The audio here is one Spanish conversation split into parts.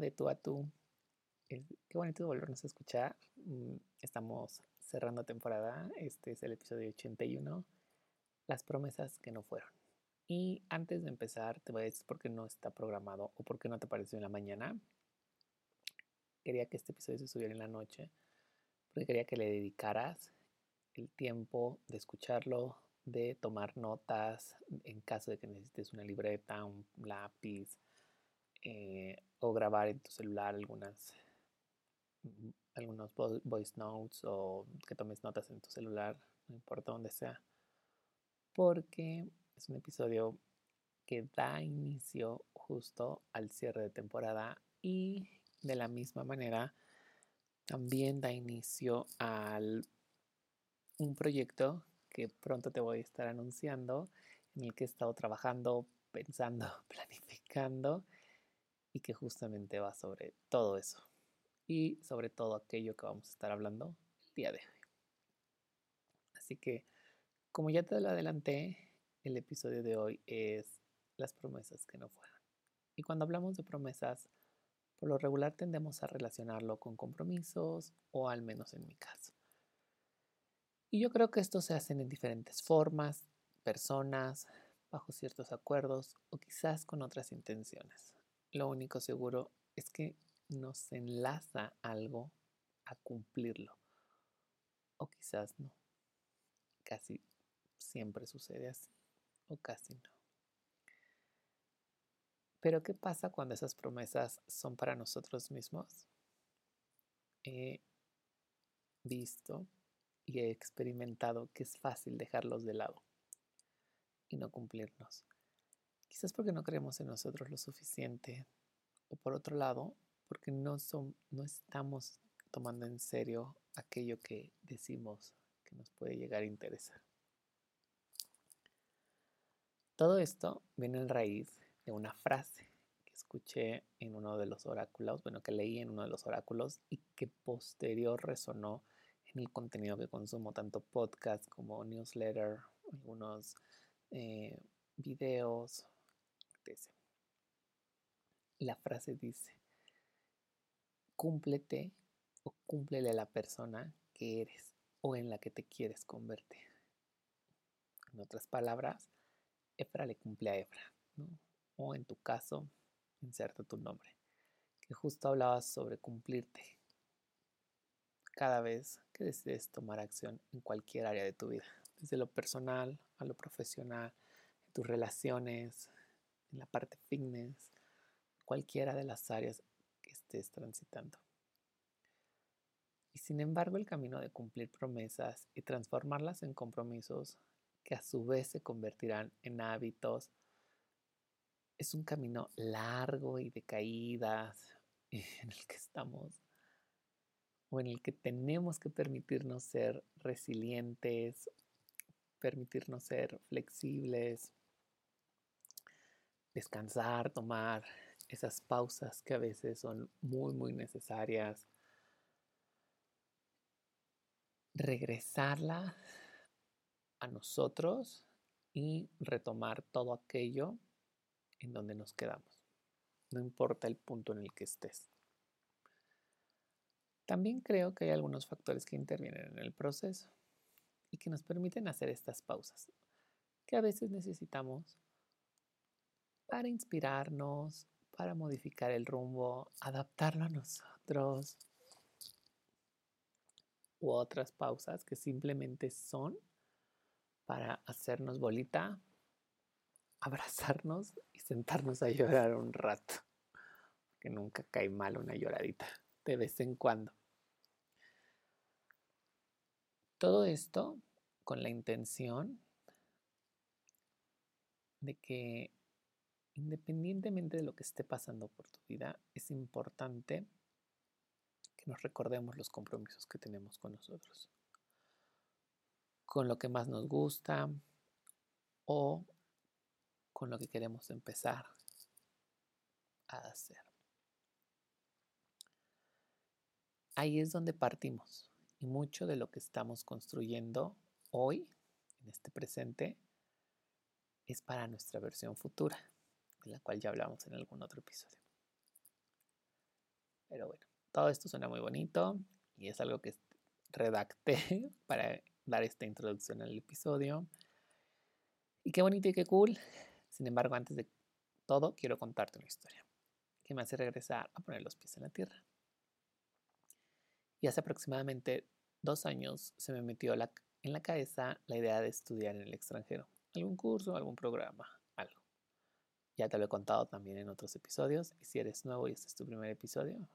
de tú a tú. qué bonito volvernos a escuchar. Mm, estamos cerrando temporada. Este es el episodio 81. Las promesas que no fueron. Y antes de empezar, te voy a decir por qué no está programado o por qué no te apareció en la mañana. Quería que este episodio se subiera en la noche porque quería que le dedicaras el tiempo de escucharlo, de tomar notas en caso de que necesites una libreta, un lápiz, eh, o grabar en tu celular algunas mm, algunos voice notes o que tomes notas en tu celular, no importa dónde sea, porque es un episodio que da inicio justo al cierre de temporada y de la misma manera también da inicio al un proyecto que pronto te voy a estar anunciando en el que he estado trabajando, pensando, planificando y que justamente va sobre todo eso y sobre todo aquello que vamos a estar hablando el día de hoy. Así que, como ya te lo adelanté, el episodio de hoy es las promesas que no fueron. Y cuando hablamos de promesas, por lo regular tendemos a relacionarlo con compromisos o al menos en mi caso. Y yo creo que esto se hacen en diferentes formas, personas, bajo ciertos acuerdos o quizás con otras intenciones. Lo único seguro es que nos enlaza algo a cumplirlo. O quizás no. Casi siempre sucede así. O casi no. Pero ¿qué pasa cuando esas promesas son para nosotros mismos? He visto y he experimentado que es fácil dejarlos de lado y no cumplirnos. Quizás porque no creemos en nosotros lo suficiente. O por otro lado, porque no, no estamos tomando en serio aquello que decimos que nos puede llegar a interesar. Todo esto viene en raíz de una frase que escuché en uno de los oráculos, bueno, que leí en uno de los oráculos y que posterior resonó en el contenido que consumo, tanto podcast como newsletter, algunos eh, videos, la frase dice, cúmplete o cúmplele a la persona que eres o en la que te quieres convertir. En otras palabras, Efra le cumple a Efra, O en tu caso, inserta tu nombre. Que justo hablabas sobre cumplirte cada vez que decides tomar acción en cualquier área de tu vida, desde lo personal a lo profesional, en tus relaciones, en la parte fitness, cualquiera de las áreas que estés transitando. Y sin embargo, el camino de cumplir promesas y transformarlas en compromisos que a su vez se convertirán en hábitos es un camino largo y de caídas en el que estamos o en el que tenemos que permitirnos ser resilientes, permitirnos ser flexibles, descansar, tomar esas pausas que a veces son muy, muy necesarias. Regresarla a nosotros y retomar todo aquello en donde nos quedamos. No importa el punto en el que estés. También creo que hay algunos factores que intervienen en el proceso y que nos permiten hacer estas pausas, que a veces necesitamos para inspirarnos, para modificar el rumbo, adaptarlo a nosotros. U otras pausas que simplemente son para hacernos bolita, abrazarnos y sentarnos a llorar un rato. Que nunca cae mal una lloradita, de vez en cuando. Todo esto con la intención de que independientemente de lo que esté pasando por tu vida, es importante que nos recordemos los compromisos que tenemos con nosotros, con lo que más nos gusta o con lo que queremos empezar a hacer. Ahí es donde partimos y mucho de lo que estamos construyendo hoy, en este presente, es para nuestra versión futura, de la cual ya hablamos en algún otro episodio. Pero bueno, todo esto suena muy bonito y es algo que redacté para dar esta introducción al episodio. Y qué bonito y qué cool. Sin embargo, antes de todo, quiero contarte una historia que me hace regresar a poner los pies en la tierra. Y hace aproximadamente dos años se me metió en la cabeza la idea de estudiar en el extranjero. Algún curso, algún programa, algo. Ya te lo he contado también en otros episodios. Y si eres nuevo y este es tu primer episodio,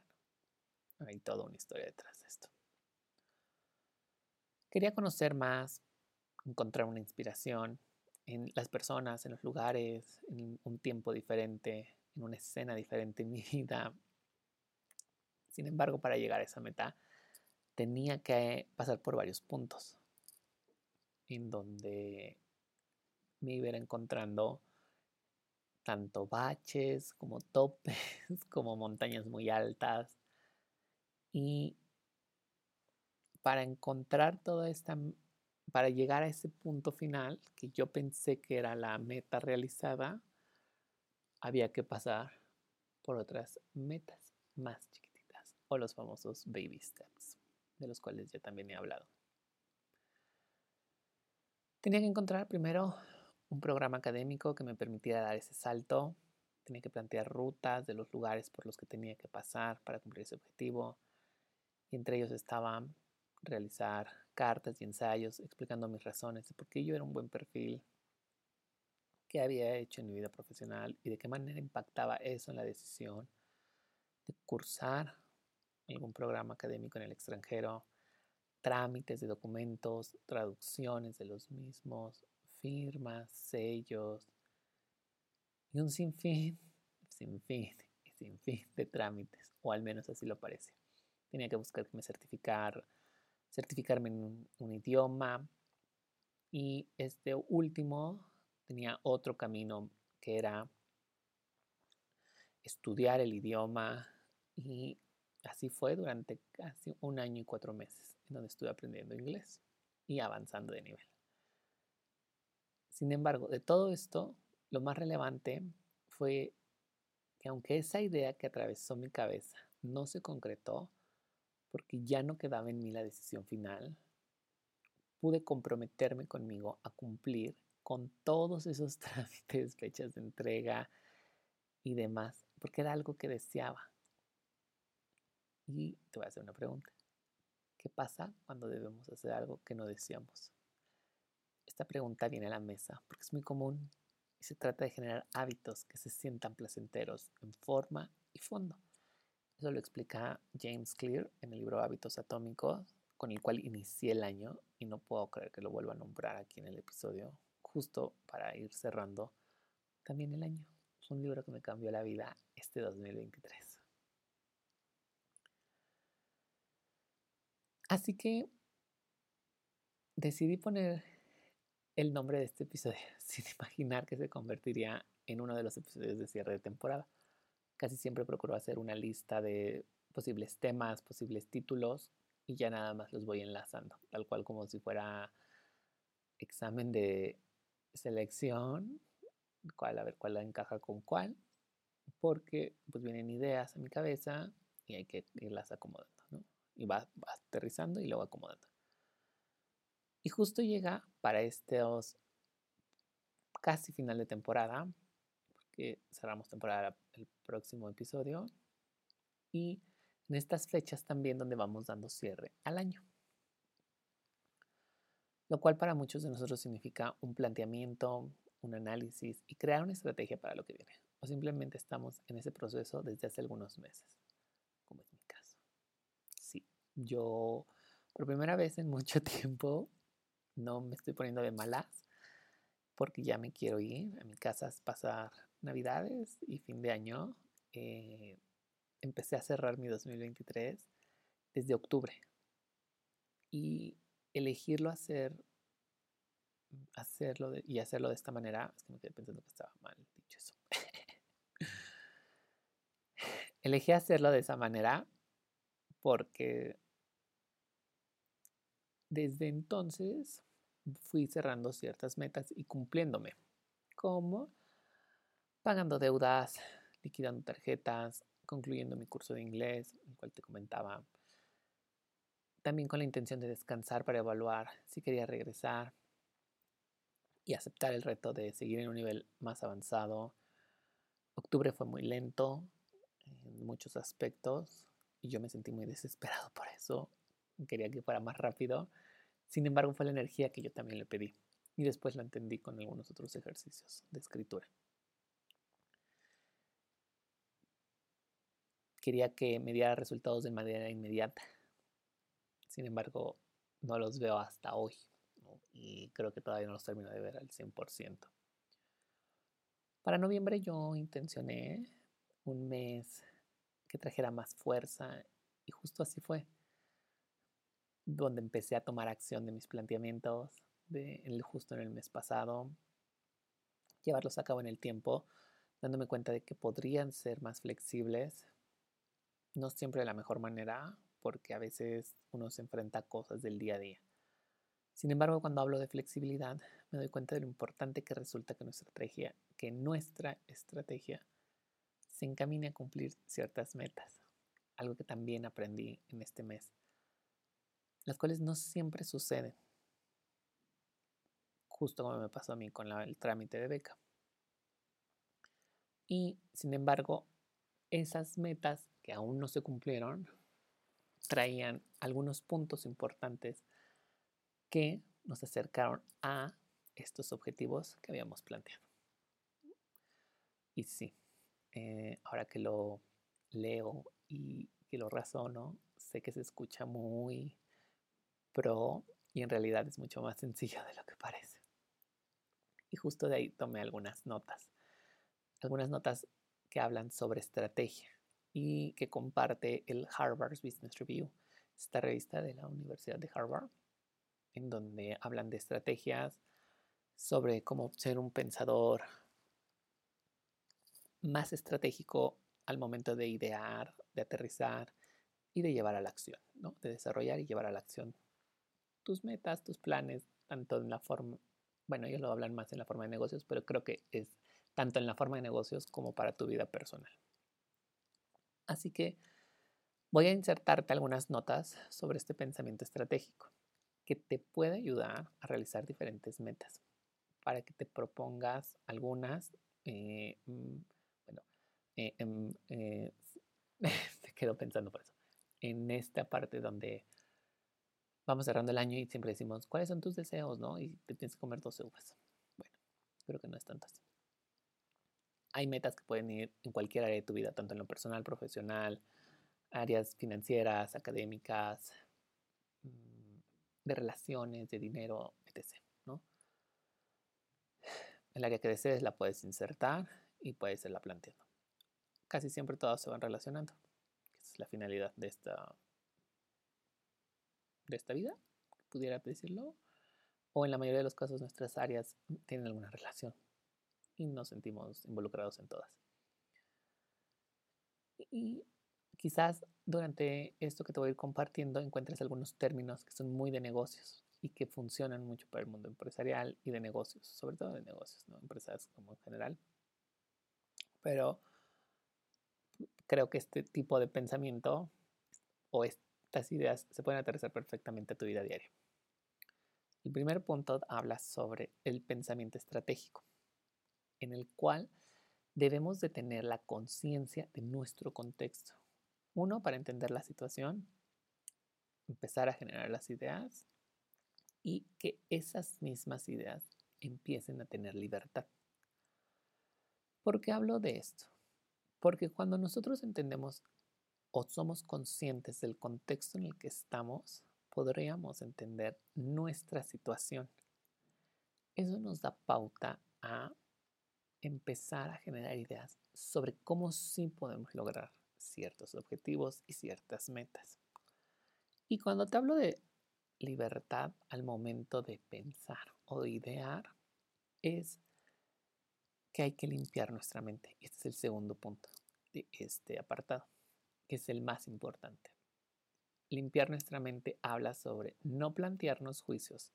hay toda una historia detrás de esto. Quería conocer más, encontrar una inspiración en las personas, en los lugares, en un tiempo diferente, en una escena diferente en mi vida. Sin embargo, para llegar a esa meta, tenía que pasar por varios puntos en donde me iba encontrando tanto baches como topes, como montañas muy altas. Y para encontrar toda esta, para llegar a ese punto final, que yo pensé que era la meta realizada, había que pasar por otras metas más chiquititas, o los famosos baby steps, de los cuales ya también he hablado. Tenía que encontrar primero un programa académico que me permitiera dar ese salto. Tenía que plantear rutas de los lugares por los que tenía que pasar para cumplir ese objetivo. Y entre ellos estaban realizar cartas y ensayos explicando mis razones de por qué yo era un buen perfil, qué había hecho en mi vida profesional y de qué manera impactaba eso en la decisión de cursar algún programa académico en el extranjero, trámites de documentos, traducciones de los mismos, firmas, sellos y un sinfín, sinfín y sinfín de trámites, o al menos así lo parece. Tenía que buscar que me certificar, certificarme en un, idioma y este último tenía otro camino que era estudiar el idioma y así fue durante casi un año y cuatro meses en donde estuve aprendiendo inglés y avanzando de nivel. Sin embargo, de todo esto, lo más relevante fue que aunque esa idea que atravesó mi cabeza no se concretó, porque ya no quedaba en mí la decisión final, pude comprometerme conmigo a cumplir con todos esos trámites, fechas de entrega y demás, porque era algo que deseaba. Y te voy a hacer una pregunta. ¿Qué pasa cuando debemos hacer algo que no deseamos? Esta pregunta viene a la mesa porque es muy común y se trata de generar hábitos que se sientan placenteros en forma y fondo. Eso lo explica James Clear en el libro Hábitos Atómicos, con el cual inicié el año y no puedo creer que lo vuelva a nombrar aquí en el episodio, justo para ir cerrando también el año. Es un libro que me cambió la vida este 2023. Así que decidí poner el nombre de este episodio sin imaginar que se convertiría en uno de los episodios de cierre de temporada. Casi siempre procuro hacer una lista de posibles temas, posibles títulos y ya nada más los voy enlazando, tal cual como si fuera examen de selección, cuál, a ver cuál encaja con cuál, porque pues vienen ideas a mi cabeza y hay que irlas acomodando, ¿no? Y va, aterrizando y luego acomodando. Y justo llega para estos casi final de temporada, porque cerramos temporada el próximo episodio, y en estas fechas también donde vamos dando cierre al año. Lo cual para muchos de nosotros significa un planteamiento, un análisis y crear una estrategia para lo que viene. O simplemente estamos en ese proceso desde hace algunos meses, como es mi caso. Sí, yo por primera vez en mucho tiempo no me estoy poniendo de malas porque ya me quiero ir a mi casa pasar navidades y fin de año. Eh, empecé a cerrar mi 2023 desde octubre y elegirlo hacer hacerlo y hacerlo de esta manera es que me quedé pensando que estaba mal dicho eso. Elegí hacerlo de esa manera porque desde entonces fui cerrando ciertas metas y cumpliéndome, como pagando deudas, liquidando tarjetas, concluyendo mi curso de inglés, el cual te comentaba, también con la intención de descansar para evaluar si quería regresar y aceptar el reto de seguir en un nivel más avanzado. Octubre fue muy lento en muchos aspectos y yo me sentí muy desesperado por eso. Quería que fuera más rápido. Sin embargo, fue la energía que yo también le pedí y después la entendí con algunos otros ejercicios de escritura. Quería que me diera resultados de manera inmediata. Sin embargo, no los veo hasta hoy y creo que todavía no los termino de ver al 100%. Para noviembre yo intencioné un mes que trajera más fuerza y justo así fue donde empecé a tomar acción de mis planteamientos de justo en el mes pasado, llevarlos a cabo en el tiempo, dándome cuenta de que podrían ser más flexibles, no siempre de la mejor manera, porque a veces uno se enfrenta a cosas del día a día. Sin embargo, cuando hablo de flexibilidad, me doy cuenta de lo importante que resulta que nuestra estrategia, que nuestra estrategia se encamine a cumplir ciertas metas, algo que también aprendí en este mes las cuales no siempre suceden, justo como me pasó a mí con el trámite de beca. Y sin embargo, esas metas que aún no se cumplieron traían algunos puntos importantes que nos acercaron a estos objetivos que habíamos planteado. Y sí, eh, ahora que lo leo y que lo razono, sé que se escucha muy pro y en realidad es mucho más sencillo de lo que parece. Y justo de ahí tomé algunas notas. Algunas notas que hablan sobre estrategia y que comparte el Harvard Business Review, esta revista de la Universidad de Harvard, en donde hablan de estrategias sobre cómo ser un pensador más estratégico al momento de idear, de aterrizar y de llevar a la acción, ¿no? de desarrollar y llevar a la acción tus metas, tus planes, tanto en la forma, bueno, ellos lo hablan más en la forma de negocios, pero creo que es tanto en la forma de negocios como para tu vida personal. Así que voy a insertarte algunas notas sobre este pensamiento estratégico que te puede ayudar a realizar diferentes metas para que te propongas algunas, eh, mm, bueno, eh, em, eh, te quedo pensando por eso, en esta parte donde vamos cerrando el año y siempre decimos, ¿cuáles son tus deseos? ¿no? Y te tienes que comer 12 uvas. Bueno, creo que no es tanto así. Hay metas que pueden ir en cualquier área de tu vida, tanto en lo personal, profesional, áreas financieras, académicas, mm, de relaciones, de dinero, etc. El área que desees la puedes insertar y puedes irla planteando. Casi siempre todas se van relacionando. Esa es la finalidad de esta de esta vida, pudiera decirlo, o en la mayoría de los casos nuestras áreas tienen alguna relación y nos sentimos involucrados en todas. Y quizás durante esto que te voy a ir compartiendo encuentres algunos términos que son muy de negocios y que funcionan mucho para el mundo empresarial y de negocios, sobre todo de negocios, no empresas como en general. Pero creo que este tipo de pensamiento o estas ideas se pueden aterrizar perfectamente a tu vida diaria. El primer punto habla sobre el pensamiento estratégico, en el cual debemos de tener la conciencia de nuestro contexto. Uno, para entender la situación, empezar a generar las ideas y que esas mismas ideas empiecen a tener libertad. ¿Por qué hablo de esto? Porque cuando nosotros entendemos o somos conscientes del contexto en el que estamos, podríamos entender nuestra situación. Eso nos da pauta a empezar a generar ideas sobre cómo sí podemos lograr ciertos objetivos y ciertas metas. Y cuando te hablo de libertad al momento de pensar o de idear, es que hay que limpiar nuestra mente. Este es el segundo punto de este apartado, que es el más importante. Limpiar nuestra mente habla sobre no plantearnos juicios,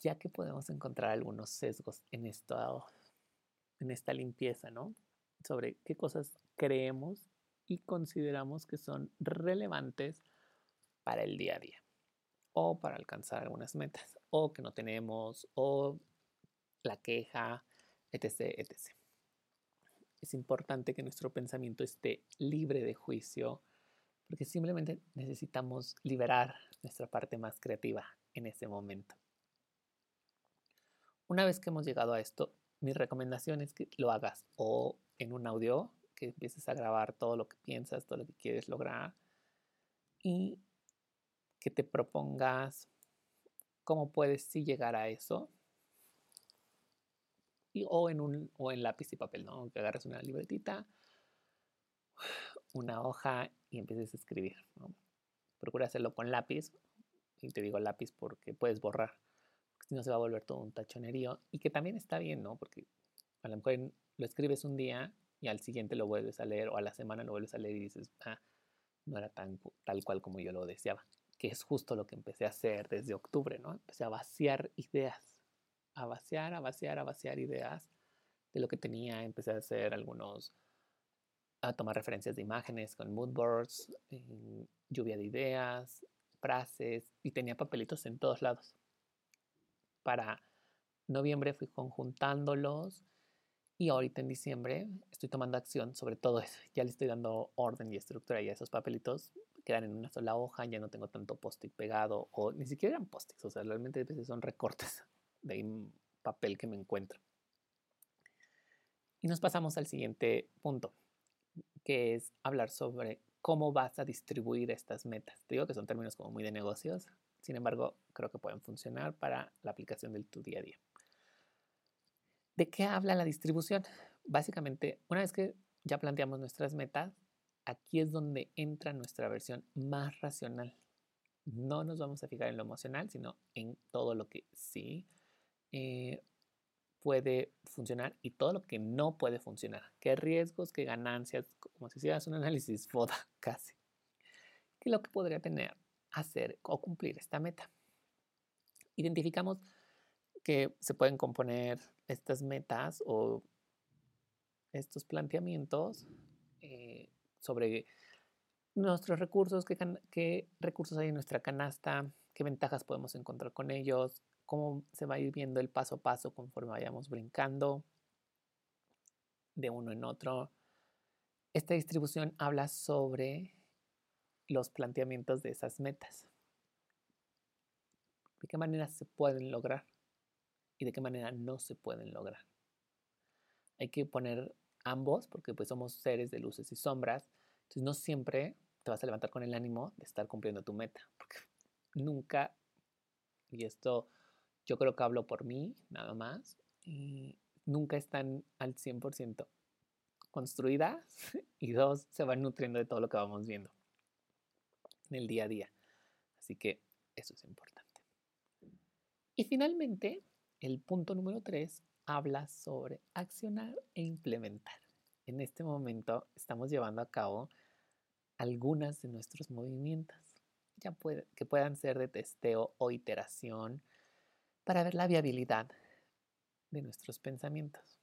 ya que podemos encontrar algunos sesgos en, esto, en esta limpieza, ¿no? Sobre qué cosas creemos y consideramos que son relevantes para el día a día o para alcanzar algunas metas o que no tenemos o la queja, etc., etc. Es importante que nuestro pensamiento esté libre de juicio porque simplemente necesitamos liberar nuestra parte más creativa en ese momento. Una vez que hemos llegado a esto, mi recomendación es que lo hagas o en un audio, que empieces a grabar todo lo que piensas, todo lo que quieres lograr y que te propongas cómo puedes sí llegar a eso o, en un, o en lápiz y papel, ¿no? Que agarres una libretita, una hoja y empieces a escribir. Procura hacerlo con lápiz, y te digo lápiz porque puedes borrar, no se va a volver todo un tachonerío, y que también está bien, ¿no? Porque a lo mejor lo escribes un día y al siguiente lo vuelves a leer, o a la semana lo vuelves a leer y dices, ah, no era tan tal cual como yo lo deseaba, que es justo lo que empecé a hacer desde octubre, ¿no? Empecé a vaciar ideas a vaciar, a vaciar, a vaciar ideas de lo que tenía. Empecé a hacer algunos, a tomar referencias de imágenes con moodboards, lluvia de ideas, frases, y tenía papelitos en todos lados. Para noviembre fui conjuntándolos y ahorita en diciembre estoy tomando acción sobre todo eso. Ya le estoy dando orden y estructura y esos papelitos quedan en una sola hoja, ya no tengo tanto post-it pegado o ni siquiera eran post-its, o sea, realmente a veces son recortes de papel que me encuentro. Y nos pasamos al siguiente punto, que es hablar sobre cómo vas a distribuir estas metas. Te digo que son términos como muy de negocios, sin embargo, creo que pueden funcionar para la aplicación del tu día a día. ¿De qué habla la distribución? Básicamente, una vez que ya planteamos nuestras metas, aquí es donde entra nuestra versión más racional. No nos vamos a fijar en lo emocional, sino en todo lo que sí eh, puede funcionar y todo lo que no puede funcionar. ¿Qué riesgos, qué ganancias? Como si hicieras un análisis FODA casi. ¿Qué es lo que podría tener, hacer o cumplir esta meta? Identificamos que se pueden componer estas metas o estos planteamientos eh, sobre nuestros recursos, qué recursos hay en nuestra canasta, qué ventajas podemos encontrar con ellos, cómo se va a ir viendo el paso a paso conforme vayamos brincando de uno en otro. Esta distribución habla sobre los planteamientos de esas metas. De qué manera se pueden lograr y de qué manera no se pueden lograr. Hay que poner ambos porque pues somos seres de luces y sombras. Entonces no siempre te vas a levantar con el ánimo de estar cumpliendo tu meta. Nunca, y esto yo creo que hablo por mí, nada más, y nunca están al 100% construidas y dos, se van nutriendo de todo lo que vamos viendo el día a día. Así que eso es importante. Y finalmente, el punto número tres habla sobre accionar e implementar. En este momento estamos llevando a cabo algunas de nuestros movimientos, ya puede, que puedan ser de testeo o iteración, para ver la viabilidad de nuestros pensamientos.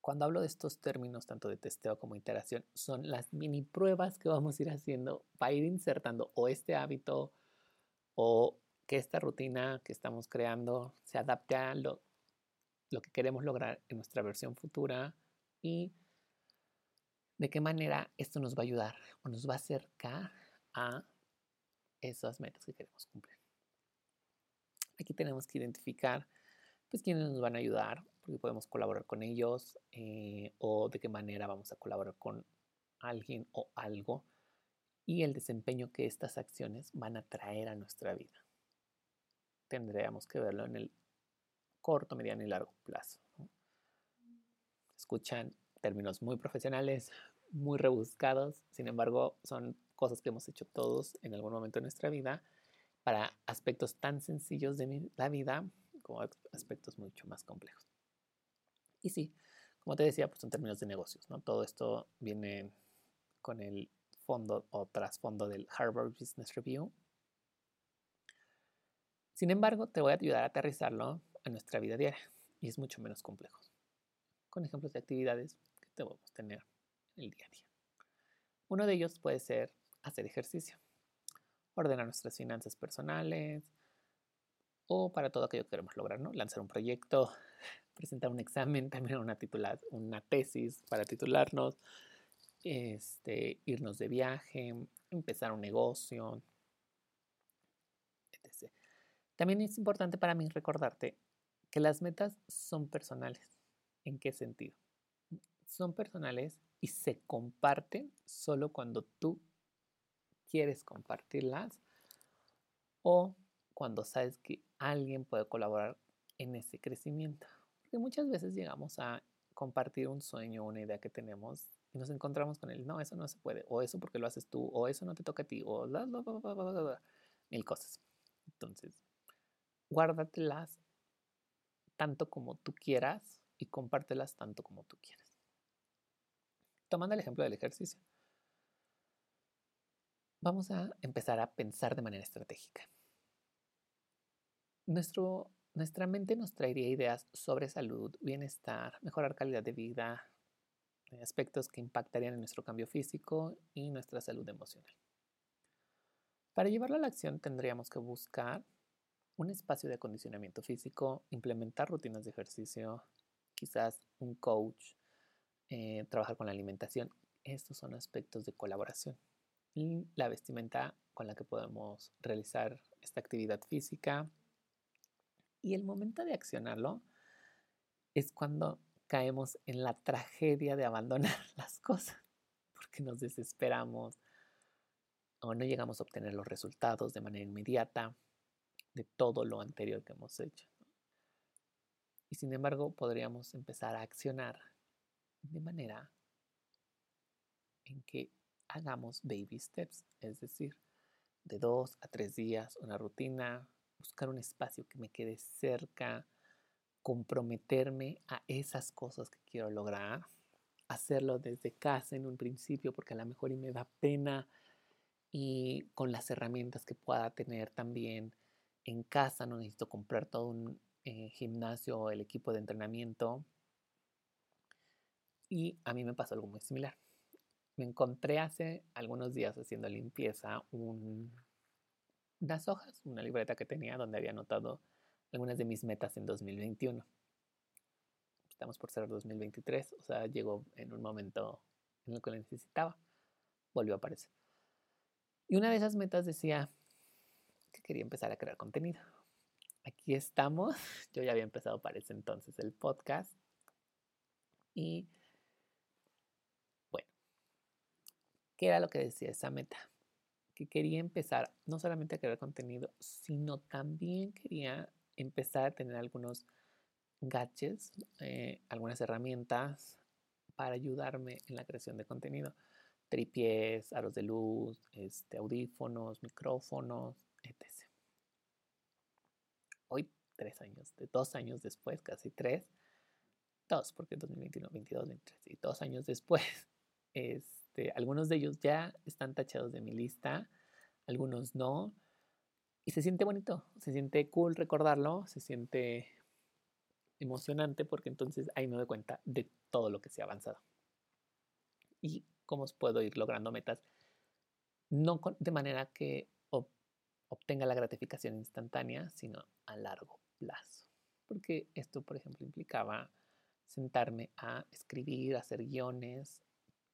Cuando hablo de estos términos, tanto de testeo como iteración, son las mini pruebas que vamos a ir haciendo para ir insertando o este hábito o que esta rutina que estamos creando se adapte a lo, lo que queremos lograr en nuestra versión futura y de qué manera esto nos va a ayudar o nos va a acercar a esas metas que queremos cumplir. Aquí tenemos que identificar pues quiénes nos van a ayudar, porque podemos colaborar con ellos eh, o de qué manera vamos a colaborar con alguien o algo y el desempeño que estas acciones van a traer a nuestra vida. Tendríamos que verlo en el corto, mediano y largo plazo. Escuchan términos muy profesionales, muy rebuscados, sin embargo son cosas que hemos hecho todos en algún momento de nuestra vida para aspectos tan sencillos de la vida como aspectos mucho más complejos. Y sí, como te decía, pues en términos de negocios, ¿no? Todo esto viene con el fondo o trasfondo del Harvard Business Review. Sin embargo, te voy a ayudar a aterrizarlo a nuestra vida diaria y es mucho menos complejo, con ejemplos de actividades que debemos tener en el día a día. Uno de ellos puede ser hacer ejercicio, ordenar nuestras finanzas personales o para todo aquello que queremos lograr, ¿no? Lanzar un proyecto, presentar un examen, también una, una tesis para titularnos, este, irnos de viaje, empezar un negocio, etc. También es importante para mí recordarte que las metas son personales. ¿En qué sentido? Son personales y se comparten solo cuando tú quieres compartirlas o cuando sabes que alguien puede colaborar en ese crecimiento. Porque muchas veces llegamos a compartir un sueño, una idea que tenemos y nos encontramos con él, no, eso no se puede, o eso porque lo haces tú, o eso no te toca a ti, o mil cosas. Entonces, guárdatelas tanto como tú quieras y compártelas tanto como tú quieras. Tomando el ejemplo del ejercicio, vamos a empezar a pensar de manera estratégica. Nuestro, nuestra mente nos traería ideas sobre salud, bienestar, mejorar calidad de vida, aspectos que impactarían en nuestro cambio físico y nuestra salud emocional. Para llevarlo a la acción tendríamos que buscar un espacio de acondicionamiento físico, implementar rutinas de ejercicio, quizás un coach, eh, trabajar con la alimentación. Estos son aspectos de colaboración. La vestimenta con la que podemos realizar esta actividad física. Y el momento de accionarlo es cuando caemos en la tragedia de abandonar las cosas, porque nos desesperamos o no llegamos a obtener los resultados de manera inmediata de todo lo anterior que hemos hecho. Y sin embargo, podríamos empezar a accionar de manera en que hagamos baby steps, es decir, de dos a tres días, una rutina, buscar un espacio que me quede cerca, comprometerme a esas cosas que quiero lograr, hacerlo desde casa en un principio, porque a lo mejor y me da pena y con las herramientas que pueda tener también en casa, no necesito comprar todo un eh, gimnasio o el equipo de entrenamiento. Y a mí me pasó algo muy similar. Me encontré hace algunos días haciendo limpieza un, unas hojas, una libreta que tenía donde había anotado algunas de mis metas en 2021. Estamos por ser 2023, o sea, llegó en un momento en el que lo necesitaba. Volvió a aparecer. Y una de esas metas decía, que quería empezar a crear contenido. Aquí estamos. Yo ya había empezado para ese entonces el podcast. Y bueno, ¿qué era lo que decía esa meta? Que quería empezar no solamente a crear contenido, sino también quería empezar a tener algunos gadgets, eh, algunas herramientas para ayudarme en la creación de contenido. Tripies, aros de luz, este, audífonos, micrófonos, etc. Hoy, tres años, de dos años después, casi tres, dos, porque 2021, 22, 23, y dos años después, este, algunos de ellos ya están tachados de mi lista, algunos no, y se siente bonito, se siente cool recordarlo, se siente emocionante porque entonces ahí me doy cuenta de todo lo que se ha avanzado y cómo puedo ir logrando metas, no de manera que obtenga la gratificación instantánea, sino a largo plazo. Porque esto, por ejemplo, implicaba sentarme a escribir, hacer guiones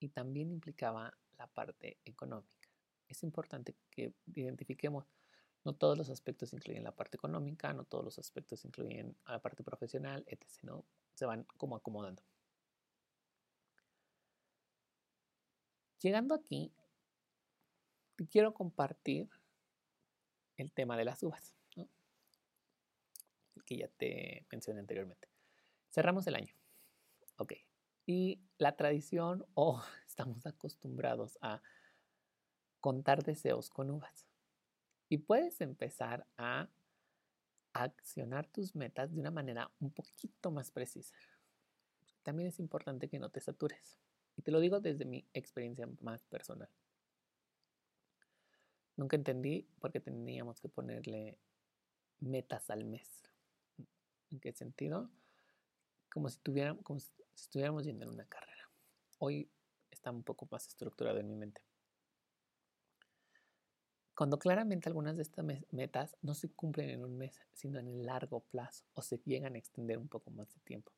y también implicaba la parte económica. Es importante que identifiquemos, no todos los aspectos incluyen la parte económica, no todos los aspectos incluyen la parte profesional, etc. ¿no? Se van como acomodando. Llegando aquí, quiero compartir el tema de las uvas, que ya te mencioné anteriormente. Cerramos el año. Ok. Y la tradición o estamos acostumbrados a contar deseos con uvas. Y puedes empezar a accionar tus metas de una manera un poquito más precisa. También es importante que no te satures. Y te lo digo desde mi experiencia más personal. Nunca entendí por qué teníamos que ponerle metas al mes. ¿En qué sentido? Como si, tuviéramos, estuviéramos yendo en una carrera. Hoy está un poco más estructurado en mi mente. Cuando claramente algunas de estas metas no se cumplen en un mes, sino en el largo plazo o se llegan a extender un poco más de tiempo.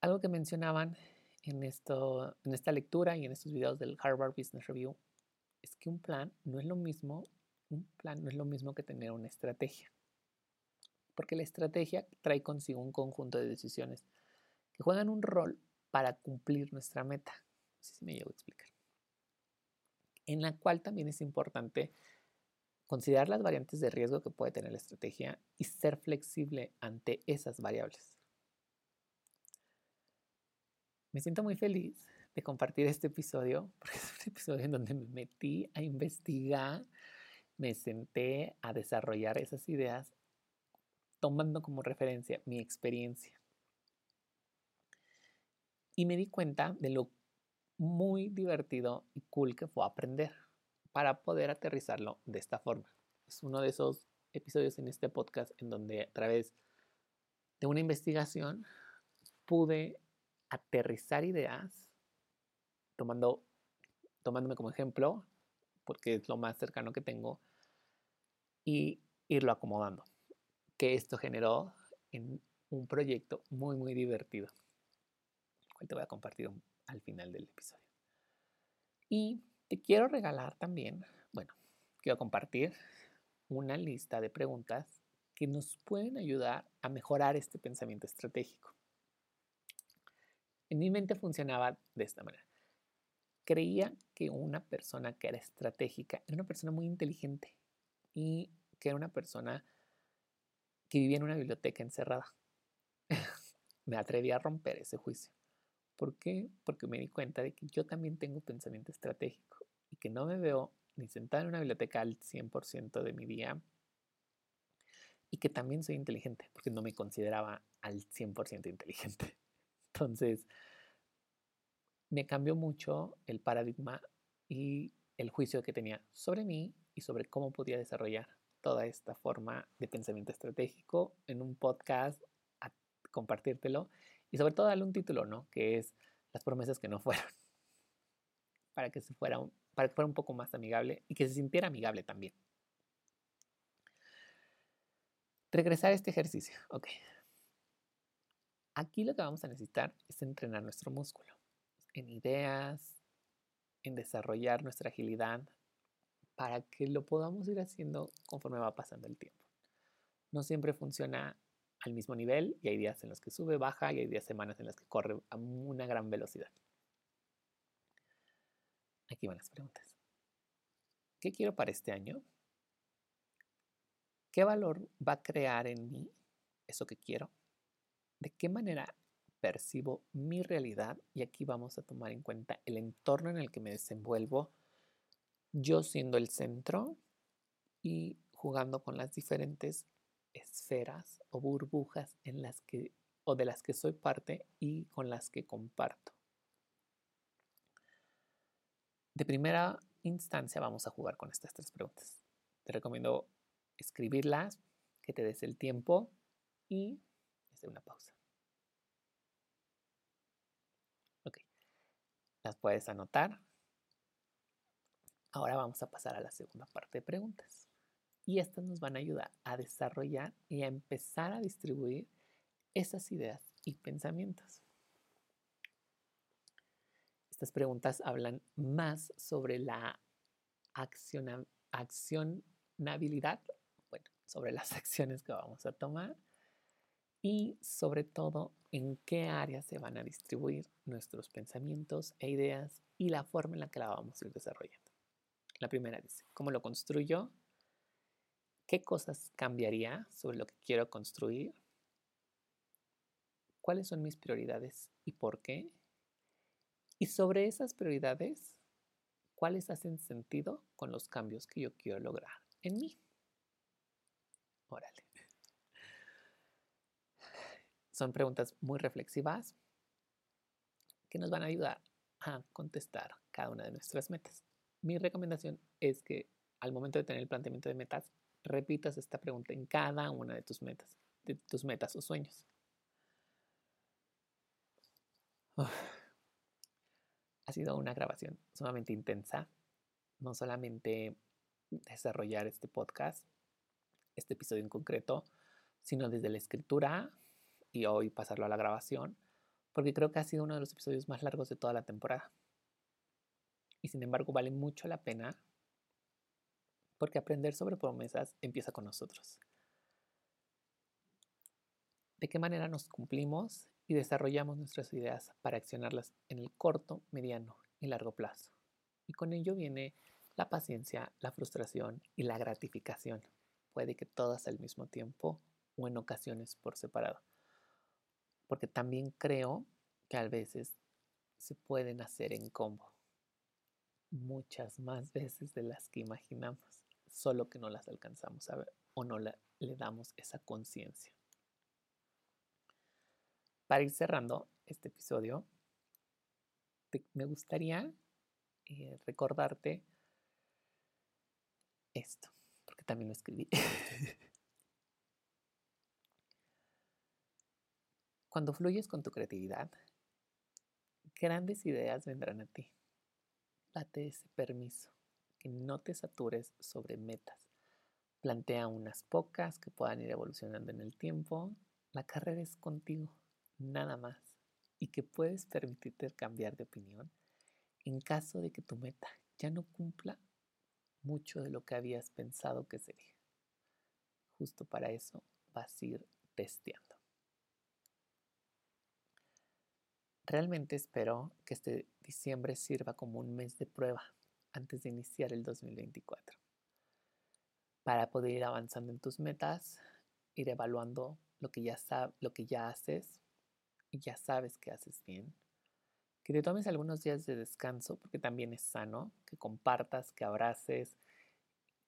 Algo que mencionaban en, esto, en esta lectura y en estos videos del Harvard Business Review es que un plan no es lo mismo, un plan no es lo mismo que tener una estrategia. Porque la estrategia trae consigo un conjunto de decisiones que juegan un rol para cumplir nuestra meta. Si me llevo a explicar. En la cual también es importante considerar las variantes de riesgo que puede tener la estrategia y ser flexible ante esas variables. Me siento muy feliz de compartir este episodio, porque es un episodio en donde me metí a investigar, me senté a desarrollar esas ideas, tomando como referencia mi experiencia. Y me di cuenta de lo muy divertido y cool que fue aprender para poder aterrizarlo de esta forma. Es uno de esos episodios en este podcast en donde a través de una investigación pude aterrizar ideas, tomando, tomándome como ejemplo, porque es lo más cercano que tengo, y irlo acomodando. Que esto generó en un proyecto muy, muy divertido, el cual te voy a compartir al final del episodio. Y te quiero regalar también, bueno, quiero compartir una lista de preguntas que nos pueden ayudar a mejorar este pensamiento estratégico. En mi mente funcionaba de esta manera. Creía que una persona que era estratégica era una persona muy inteligente y que era una persona que vivía en una biblioteca encerrada. me atreví a romper ese juicio. ¿Por qué? Porque me di cuenta de que yo también tengo pensamiento estratégico y que no me veo ni sentada en una biblioteca al 100% de mi día y que también soy inteligente, porque no me consideraba al 100% inteligente. Entonces, me cambió mucho el paradigma y el juicio que tenía sobre mí y sobre cómo podía desarrollar toda esta forma de pensamiento estratégico en un podcast, a compartírtelo y sobre todo darle un título, ¿no? Que es Las promesas que no fueron. Para que, se fuera un, para que fuera un poco más amigable y que se sintiera amigable también. Regresar a este ejercicio. Ok. Aquí lo que vamos a necesitar es entrenar nuestro músculo en ideas, en desarrollar nuestra agilidad para que lo podamos ir haciendo conforme va pasando el tiempo. No siempre funciona al mismo nivel y hay días en los que sube, baja y hay días, semanas en las que corre a una gran velocidad. Aquí van las preguntas. ¿Qué quiero para este año? ¿Qué valor va a crear en mí eso que quiero? de qué manera percibo mi realidad y aquí vamos a tomar en cuenta el entorno en el que me desenvuelvo, yo siendo el centro y jugando con las diferentes esferas o burbujas en las que o de las que soy parte y con las que comparto. De primera instancia vamos a jugar con estas tres preguntas. Te recomiendo escribirlas, que te des el tiempo y hacer una pausa. Ok, las puedes anotar. Ahora vamos a pasar a la segunda parte de preguntas. Y estas nos van a ayudar a desarrollar y a empezar a distribuir esas ideas y pensamientos. Estas preguntas hablan más sobre la accionabilidad, bueno, sobre las acciones que vamos a tomar y sobre todo en qué áreas se van a distribuir nuestros pensamientos e ideas y la forma en la que la vamos a ir desarrollando. La primera dice, ¿cómo lo construyo? ¿Qué cosas cambiaría sobre lo que quiero construir? ¿Cuáles son mis prioridades y por qué? Y sobre esas prioridades, ¿cuáles hacen sentido con los cambios que yo quiero lograr en mí? Órale. Son preguntas muy reflexivas que nos van a ayudar a contestar cada una de nuestras metas. Mi recomendación es que al momento de tener el planteamiento de metas, repitas esta pregunta en cada una de tus metas, de tus metas o sueños. Ha sido una grabación sumamente intensa, no solamente desarrollar este podcast, este episodio en concreto, sino desde la escritura y hoy pasarlo a la grabación, porque creo que ha sido uno de los episodios más largos de toda la temporada. Y sin embargo vale mucho la pena porque aprender sobre promesas empieza con nosotros. ¿De qué manera nos cumplimos y desarrollamos nuestras ideas para accionarlas en el corto, mediano y largo plazo? Y con ello viene la paciencia, la frustración y la gratificación. Puede que todas al mismo tiempo o en ocasiones por separado. Porque también creo que a veces se pueden hacer en combo. Muchas más veces de las que imaginamos solo que no las alcanzamos a ver o no le, damos esa conciencia. Para ir cerrando este episodio, me gustaría eh, recordarte esto, porque también lo escribí. Cuando fluyes con tu creatividad, grandes ideas vendrán a ti. Date ese permiso que no te satures sobre metas. Plantea unas pocas que puedan ir evolucionando en el tiempo. La carrera es contigo, nada más. Y que puedes permitirte cambiar de opinión en caso de que tu meta ya no cumpla mucho de lo que habías pensado que sería. Justo para eso vas a ir testeando. Realmente espero que este diciembre sirva como un mes de prueba antes de iniciar el 2024. Para poder ir avanzando en tus metas, ir evaluando lo que ya, lo que ya haces y ya sabes que haces bien. Que te tomes algunos días de descanso porque también es sano, que compartas, que abraces,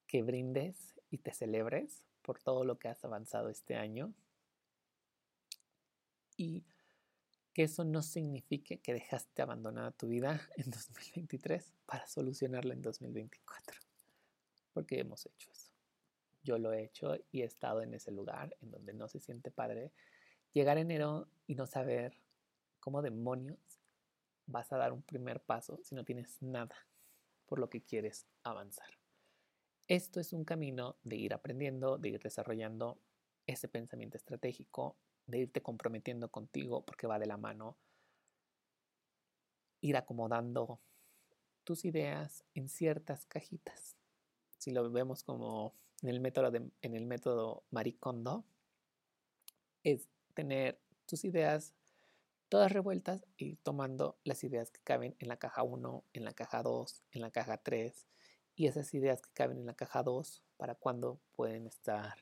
que brindes y te celebres por todo lo que has avanzado este año. Y que eso no signifique que dejaste abandonada tu vida en 2023 para solucionarla en 2024. Porque hemos hecho eso. Yo lo he hecho y he estado en ese lugar en donde no se siente padre. Llegar enero y no saber cómo demonios vas a dar un primer paso si no tienes nada por lo que quieres avanzar. Esto es un camino de ir aprendiendo, de ir desarrollando ese pensamiento estratégico, de irte comprometiendo contigo porque va de la mano, ir acomodando tus ideas en ciertas cajitas. Si lo vemos como en el método, de, en el método Maricondo, es tener tus ideas todas revueltas y tomando las ideas que caben en la caja 1, en la caja 2, en la caja 3 y esas ideas que caben en la caja 2 para cuando pueden estar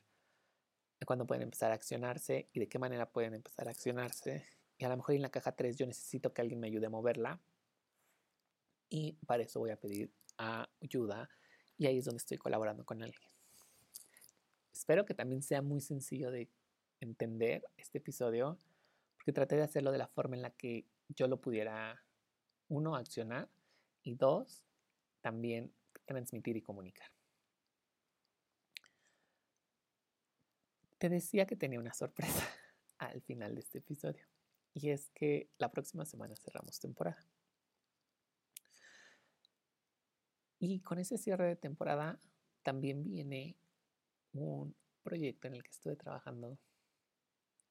cuándo pueden empezar a accionarse y de qué manera pueden empezar a accionarse. Y a lo mejor en la caja 3 yo necesito que alguien me ayude a moverla. Y para eso voy a pedir ayuda. Y ahí es donde estoy colaborando con alguien. Espero que también sea muy sencillo de entender este episodio, porque traté de hacerlo de la forma en la que yo lo pudiera, uno, accionar y dos, también transmitir y comunicar. Te decía que tenía una sorpresa al final de este episodio. Y es que la próxima semana cerramos temporada. Y con ese cierre de temporada también viene un proyecto en el que estuve trabajando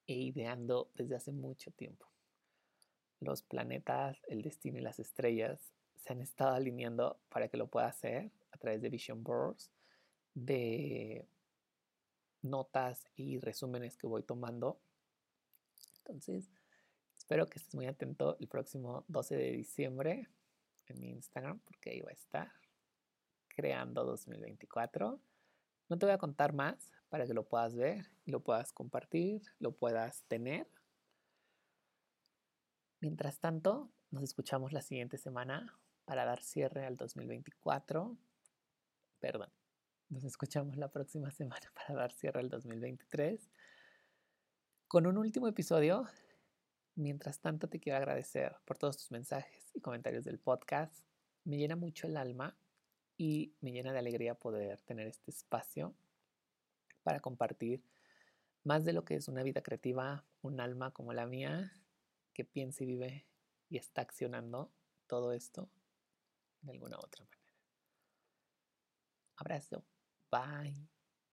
e ideando desde hace mucho tiempo. Los planetas, el destino y las estrellas se han estado alineando para que lo pueda hacer a través de Vision Boards, de notas y resúmenes que voy tomando. Entonces, espero que estés muy atento el próximo 12 de diciembre en mi Instagram, porque ahí va a estar creando 2024. No te voy a contar más para que lo puedas ver lo puedas compartir, lo puedas tener. Mientras tanto, nos escuchamos la siguiente semana para dar cierre al 2024. Perdón, Nos escuchamos la próxima semana para dar cierre al 2023 con un último episodio. Mientras tanto, te quiero agradecer por todos tus mensajes y comentarios del podcast. Me llena mucho el alma y me llena de alegría poder tener este espacio para compartir más de lo que es una vida creativa, un alma como la mía, que piensa y vive y está accionando todo esto de alguna otra manera. Abrazo. Bye.